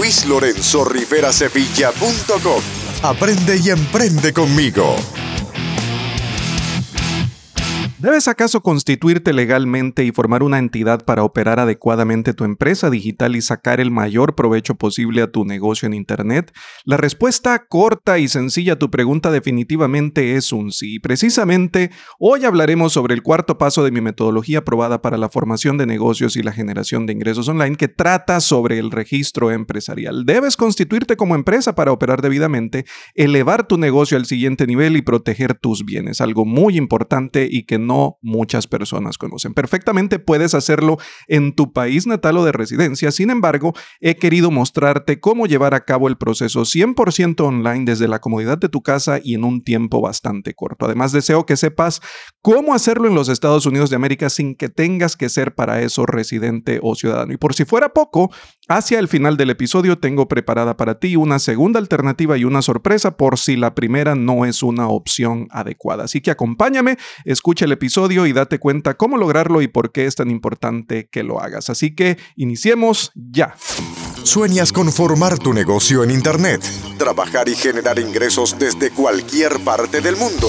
luislorenzorriverasevilla.com. Aprende y emprende conmigo. ¿Debes acaso constituirte legalmente y formar una entidad para operar adecuadamente tu empresa digital y sacar el mayor provecho posible a tu negocio en Internet? La respuesta corta y sencilla a tu pregunta definitivamente es un sí. Precisamente hoy hablaremos sobre el cuarto paso de mi metodología probada para la formación de negocios y la generación de ingresos online que trata sobre el registro empresarial. Debes constituirte como empresa para operar debidamente, elevar tu negocio al siguiente nivel y proteger tus bienes, algo muy importante y que no no muchas personas conocen. Perfectamente puedes hacerlo en tu país natal o de residencia, sin embargo, he querido mostrarte cómo llevar a cabo el proceso 100% online desde la comodidad de tu casa y en un tiempo bastante corto. Además, deseo que sepas cómo hacerlo en los Estados Unidos de América sin que tengas que ser para eso residente o ciudadano. Y por si fuera poco, hacia el final del episodio tengo preparada para ti una segunda alternativa y una sorpresa por si la primera no es una opción adecuada. Así que acompáñame, escucha el episodio y date cuenta cómo lograrlo y por qué es tan importante que lo hagas. Así que iniciemos ya. ¿Sueñas con formar tu negocio en Internet? Trabajar y generar ingresos desde cualquier parte del mundo.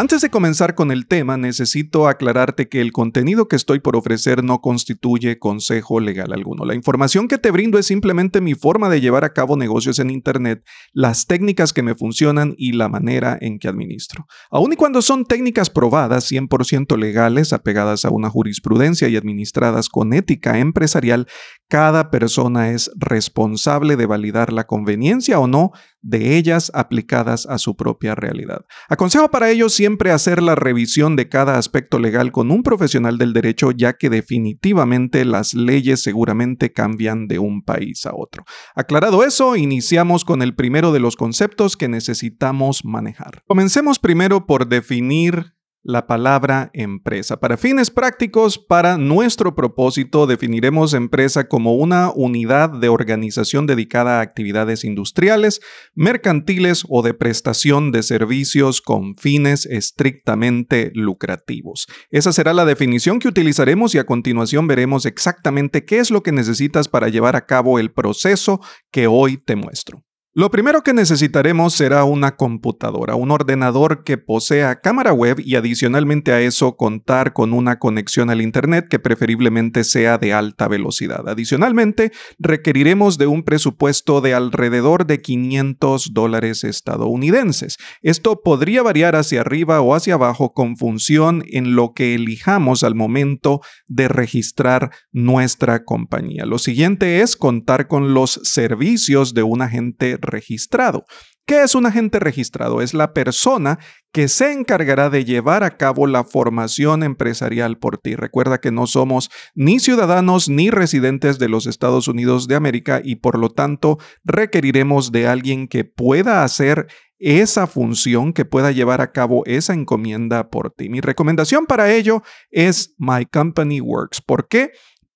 Antes de comenzar con el tema, necesito aclararte que el contenido que estoy por ofrecer no constituye consejo legal alguno. La información que te brindo es simplemente mi forma de llevar a cabo negocios en Internet, las técnicas que me funcionan y la manera en que administro. Aun y cuando son técnicas probadas, 100% legales, apegadas a una jurisprudencia y administradas con ética empresarial, cada persona es responsable de validar la conveniencia o no de ellas aplicadas a su propia realidad. Aconsejo para ello siempre hacer la revisión de cada aspecto legal con un profesional del derecho, ya que definitivamente las leyes seguramente cambian de un país a otro. Aclarado eso, iniciamos con el primero de los conceptos que necesitamos manejar. Comencemos primero por definir la palabra empresa. Para fines prácticos, para nuestro propósito, definiremos empresa como una unidad de organización dedicada a actividades industriales, mercantiles o de prestación de servicios con fines estrictamente lucrativos. Esa será la definición que utilizaremos y a continuación veremos exactamente qué es lo que necesitas para llevar a cabo el proceso que hoy te muestro. Lo primero que necesitaremos será una computadora, un ordenador que posea cámara web y adicionalmente a eso contar con una conexión al Internet que preferiblemente sea de alta velocidad. Adicionalmente, requeriremos de un presupuesto de alrededor de 500 dólares estadounidenses. Esto podría variar hacia arriba o hacia abajo con función en lo que elijamos al momento de registrar nuestra compañía. Lo siguiente es contar con los servicios de un agente registrado. ¿Qué es un agente registrado? Es la persona que se encargará de llevar a cabo la formación empresarial por ti. Recuerda que no somos ni ciudadanos ni residentes de los Estados Unidos de América y por lo tanto requeriremos de alguien que pueda hacer esa función, que pueda llevar a cabo esa encomienda por ti. Mi recomendación para ello es My Company Works. ¿Por qué?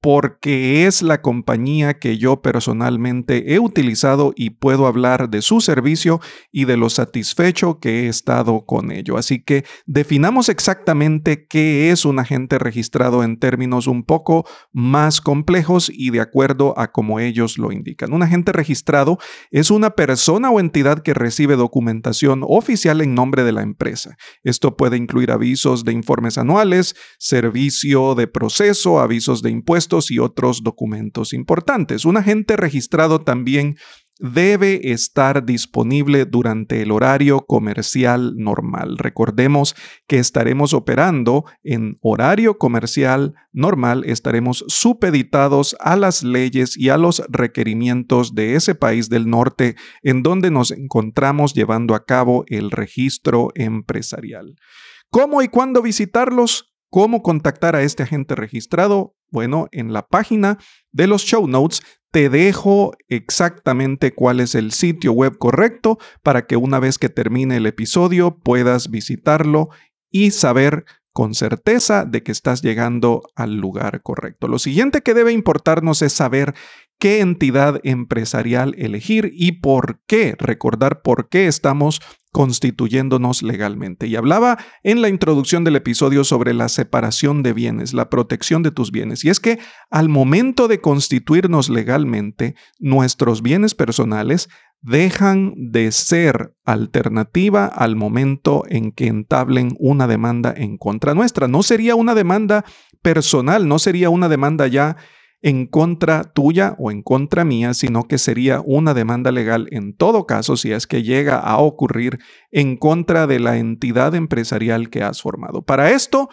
Porque es la compañía que yo personalmente he utilizado y puedo hablar de su servicio y de lo satisfecho que he estado con ello. Así que definamos exactamente qué es un agente registrado en términos un poco más complejos y de acuerdo a como ellos lo indican. Un agente registrado es una persona o entidad que recibe documentación oficial en nombre de la empresa. Esto puede incluir avisos de informes anuales, servicio de proceso, avisos de impuestos, y otros documentos importantes. Un agente registrado también debe estar disponible durante el horario comercial normal. Recordemos que estaremos operando en horario comercial normal, estaremos supeditados a las leyes y a los requerimientos de ese país del norte en donde nos encontramos llevando a cabo el registro empresarial. ¿Cómo y cuándo visitarlos? ¿Cómo contactar a este agente registrado? Bueno, en la página de los show notes te dejo exactamente cuál es el sitio web correcto para que una vez que termine el episodio puedas visitarlo y saber con certeza de que estás llegando al lugar correcto. Lo siguiente que debe importarnos es saber qué entidad empresarial elegir y por qué, recordar por qué estamos constituyéndonos legalmente. Y hablaba en la introducción del episodio sobre la separación de bienes, la protección de tus bienes. Y es que al momento de constituirnos legalmente, nuestros bienes personales dejan de ser alternativa al momento en que entablen una demanda en contra nuestra. No sería una demanda personal, no sería una demanda ya en contra tuya o en contra mía, sino que sería una demanda legal en todo caso si es que llega a ocurrir en contra de la entidad empresarial que has formado. Para esto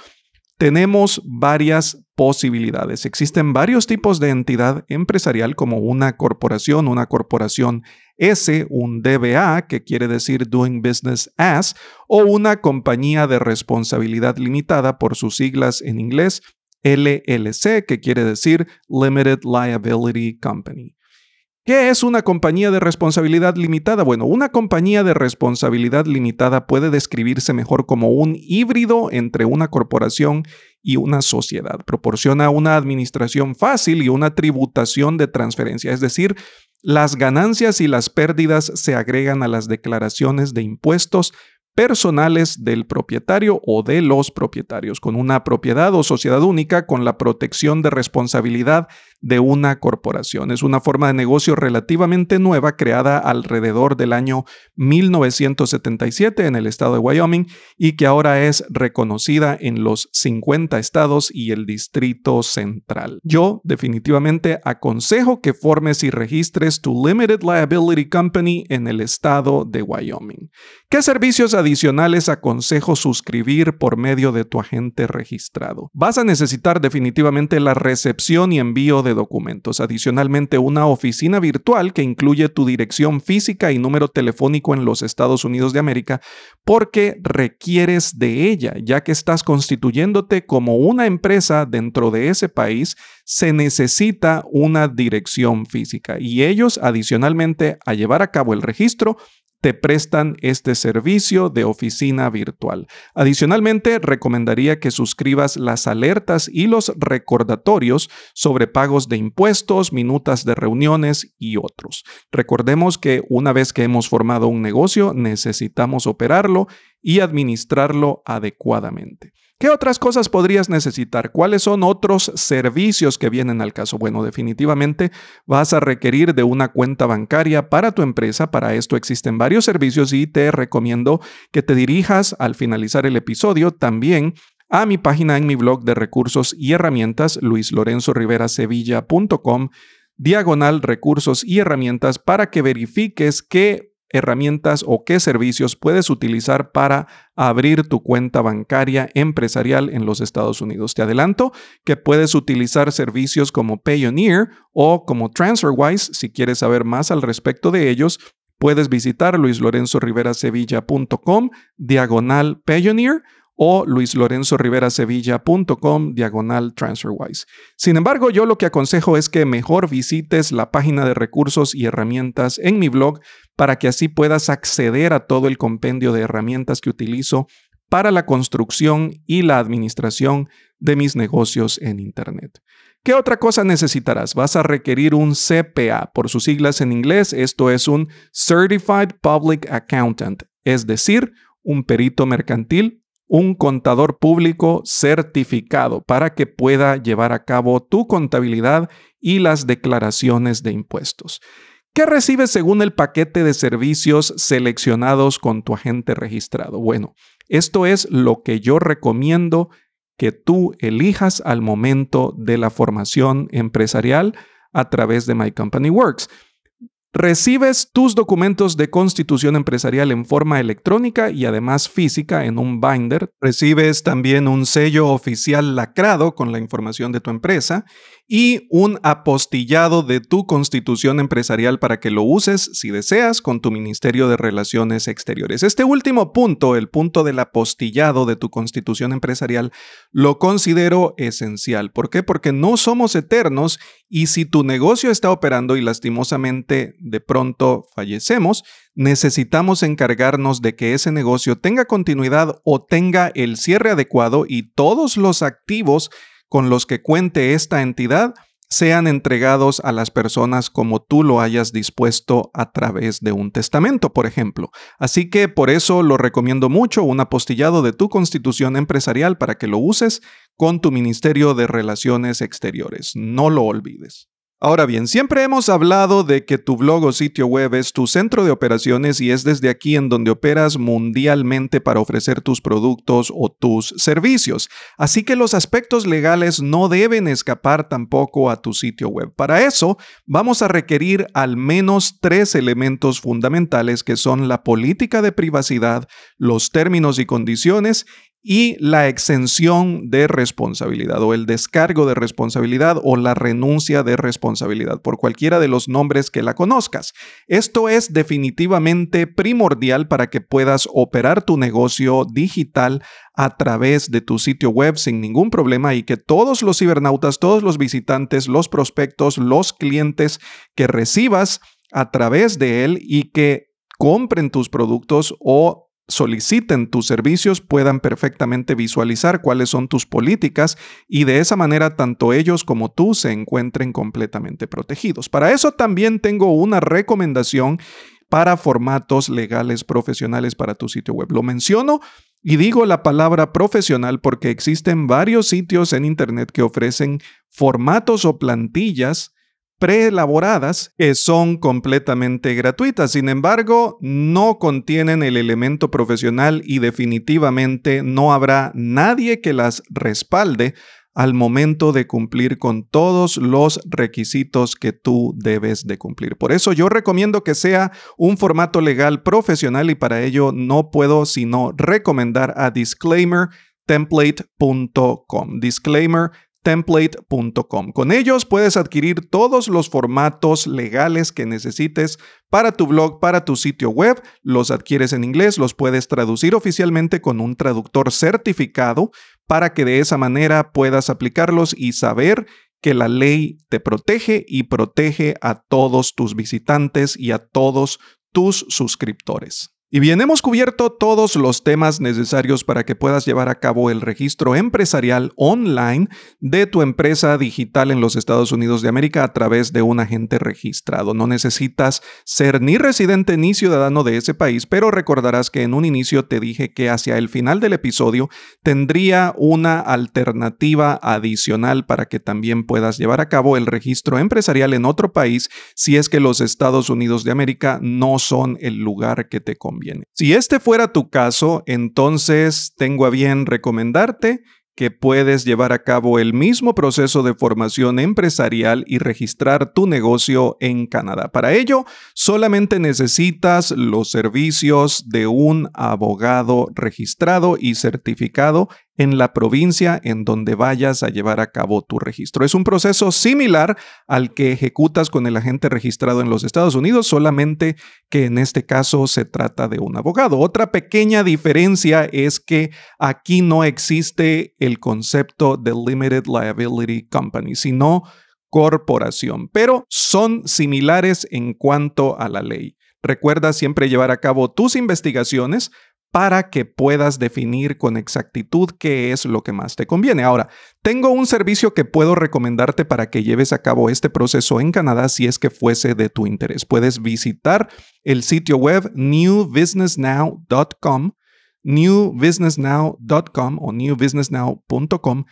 tenemos varias posibilidades. Existen varios tipos de entidad empresarial como una corporación, una corporación S, un DBA, que quiere decir Doing Business As, o una compañía de responsabilidad limitada por sus siglas en inglés LLC, que quiere decir Limited Liability Company. ¿Qué es una compañía de responsabilidad limitada? Bueno, una compañía de responsabilidad limitada puede describirse mejor como un híbrido entre una corporación y una sociedad. Proporciona una administración fácil y una tributación de transferencia, es decir, las ganancias y las pérdidas se agregan a las declaraciones de impuestos personales del propietario o de los propietarios, con una propiedad o sociedad única con la protección de responsabilidad de una corporación. Es una forma de negocio relativamente nueva creada alrededor del año 1977 en el estado de Wyoming y que ahora es reconocida en los 50 estados y el Distrito Central. Yo definitivamente aconsejo que formes y registres tu Limited Liability Company en el estado de Wyoming. ¿Qué servicios adicionales aconsejo suscribir por medio de tu agente registrado? Vas a necesitar definitivamente la recepción y envío de documentos. Adicionalmente, una oficina virtual que incluye tu dirección física y número telefónico en los Estados Unidos de América porque requieres de ella, ya que estás constituyéndote como una empresa dentro de ese país, se necesita una dirección física y ellos adicionalmente a llevar a cabo el registro te prestan este servicio de oficina virtual. Adicionalmente, recomendaría que suscribas las alertas y los recordatorios sobre pagos de impuestos, minutas de reuniones y otros. Recordemos que una vez que hemos formado un negocio, necesitamos operarlo y administrarlo adecuadamente. ¿Qué otras cosas podrías necesitar? ¿Cuáles son otros servicios que vienen al caso? Bueno, definitivamente vas a requerir de una cuenta bancaria para tu empresa. Para esto existen varios servicios y te recomiendo que te dirijas al finalizar el episodio también a mi página en mi blog de recursos y herramientas, luislorenzoriverasevilla.com, diagonal recursos y herramientas, para que verifiques que herramientas o qué servicios puedes utilizar para abrir tu cuenta bancaria empresarial en los Estados Unidos. Te adelanto que puedes utilizar servicios como Payoneer o como TransferWise. Si quieres saber más al respecto de ellos, puedes visitar luislorenzoriverasevilla.com diagonal Payoneer o luislorenzoriverasevilla.com diagonal TransferWise. Sin embargo, yo lo que aconsejo es que mejor visites la página de recursos y herramientas en mi blog para que así puedas acceder a todo el compendio de herramientas que utilizo para la construcción y la administración de mis negocios en Internet. ¿Qué otra cosa necesitarás? Vas a requerir un CPA, por sus siglas en inglés, esto es un Certified Public Accountant, es decir, un perito mercantil un contador público certificado para que pueda llevar a cabo tu contabilidad y las declaraciones de impuestos. ¿Qué recibes según el paquete de servicios seleccionados con tu agente registrado? Bueno, esto es lo que yo recomiendo que tú elijas al momento de la formación empresarial a través de My Company Works. Recibes tus documentos de constitución empresarial en forma electrónica y además física en un binder. Recibes también un sello oficial lacrado con la información de tu empresa y un apostillado de tu constitución empresarial para que lo uses, si deseas, con tu Ministerio de Relaciones Exteriores. Este último punto, el punto del apostillado de tu constitución empresarial, lo considero esencial. ¿Por qué? Porque no somos eternos y si tu negocio está operando y lastimosamente de pronto fallecemos, necesitamos encargarnos de que ese negocio tenga continuidad o tenga el cierre adecuado y todos los activos con los que cuente esta entidad sean entregados a las personas como tú lo hayas dispuesto a través de un testamento, por ejemplo. Así que por eso lo recomiendo mucho, un apostillado de tu constitución empresarial para que lo uses con tu Ministerio de Relaciones Exteriores. No lo olvides. Ahora bien, siempre hemos hablado de que tu blog o sitio web es tu centro de operaciones y es desde aquí en donde operas mundialmente para ofrecer tus productos o tus servicios. Así que los aspectos legales no deben escapar tampoco a tu sitio web. Para eso, vamos a requerir al menos tres elementos fundamentales que son la política de privacidad, los términos y condiciones y la exención de responsabilidad o el descargo de responsabilidad o la renuncia de responsabilidad por cualquiera de los nombres que la conozcas. Esto es definitivamente primordial para que puedas operar tu negocio digital a través de tu sitio web sin ningún problema y que todos los cibernautas, todos los visitantes, los prospectos, los clientes que recibas a través de él y que compren tus productos o soliciten tus servicios puedan perfectamente visualizar cuáles son tus políticas y de esa manera tanto ellos como tú se encuentren completamente protegidos. Para eso también tengo una recomendación para formatos legales profesionales para tu sitio web. Lo menciono y digo la palabra profesional porque existen varios sitios en Internet que ofrecen formatos o plantillas preelaboradas que son completamente gratuitas. Sin embargo, no contienen el elemento profesional y definitivamente no habrá nadie que las respalde al momento de cumplir con todos los requisitos que tú debes de cumplir. Por eso yo recomiendo que sea un formato legal profesional y para ello no puedo sino recomendar a disclaimertemplate.com. Disclaimer template.com. Con ellos puedes adquirir todos los formatos legales que necesites para tu blog, para tu sitio web. Los adquieres en inglés, los puedes traducir oficialmente con un traductor certificado para que de esa manera puedas aplicarlos y saber que la ley te protege y protege a todos tus visitantes y a todos tus suscriptores. Y bien, hemos cubierto todos los temas necesarios para que puedas llevar a cabo el registro empresarial online de tu empresa digital en los Estados Unidos de América a través de un agente registrado. No necesitas ser ni residente ni ciudadano de ese país, pero recordarás que en un inicio te dije que hacia el final del episodio tendría una alternativa adicional para que también puedas llevar a cabo el registro empresarial en otro país si es que los Estados Unidos de América no son el lugar que te Si este fuera tu caso, entonces tengo a bien recomendarte que puedes llevar a cabo el mismo proceso de formación empresarial y registrar tu negocio en Canadá. Para ello, solamente necesitas los servicios de un abogado registrado y certificado en la provincia en donde vayas a llevar a cabo tu registro. Es un proceso similar al que ejecutas con el agente registrado en los Estados Unidos, solamente que en este caso se trata de un abogado. Otra pequeña diferencia es que aquí no existe el concepto de Limited Liability Company, sino corporación, pero son similares en cuanto a la ley. Recuerda siempre llevar a cabo tus investigaciones para que puedas definir con exactitud qué es lo que más te conviene. Ahora, tengo un servicio que puedo recomendarte para que lleves a cabo este proceso en Canadá si es que fuese de tu interés. Puedes visitar el sitio web newbusinessnow.com, newbusinessnow.com o newbusinessnow.com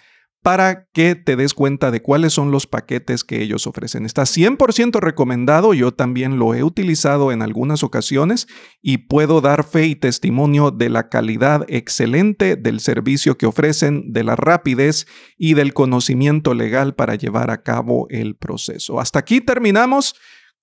para que te des cuenta de cuáles son los paquetes que ellos ofrecen. Está 100% recomendado, yo también lo he utilizado en algunas ocasiones y puedo dar fe y testimonio de la calidad excelente del servicio que ofrecen, de la rapidez y del conocimiento legal para llevar a cabo el proceso. Hasta aquí terminamos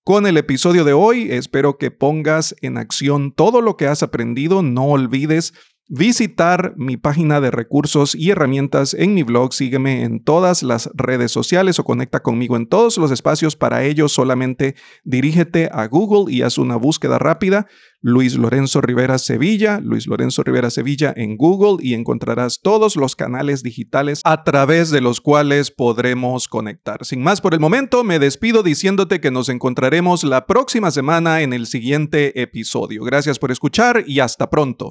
con el episodio de hoy. Espero que pongas en acción todo lo que has aprendido. No olvides visitar mi página de recursos y herramientas en mi blog. Sígueme en todas las redes sociales o conecta conmigo en todos los espacios. Para ello, solamente dirígete a Google y haz una búsqueda rápida. Luis Lorenzo Rivera Sevilla, Luis Lorenzo Rivera Sevilla en Google y encontrarás todos los canales digitales a través de los cuales podremos conectar. Sin más por el momento, me despido diciéndote que nos encontraremos la próxima semana en el siguiente episodio. Gracias por escuchar y hasta pronto.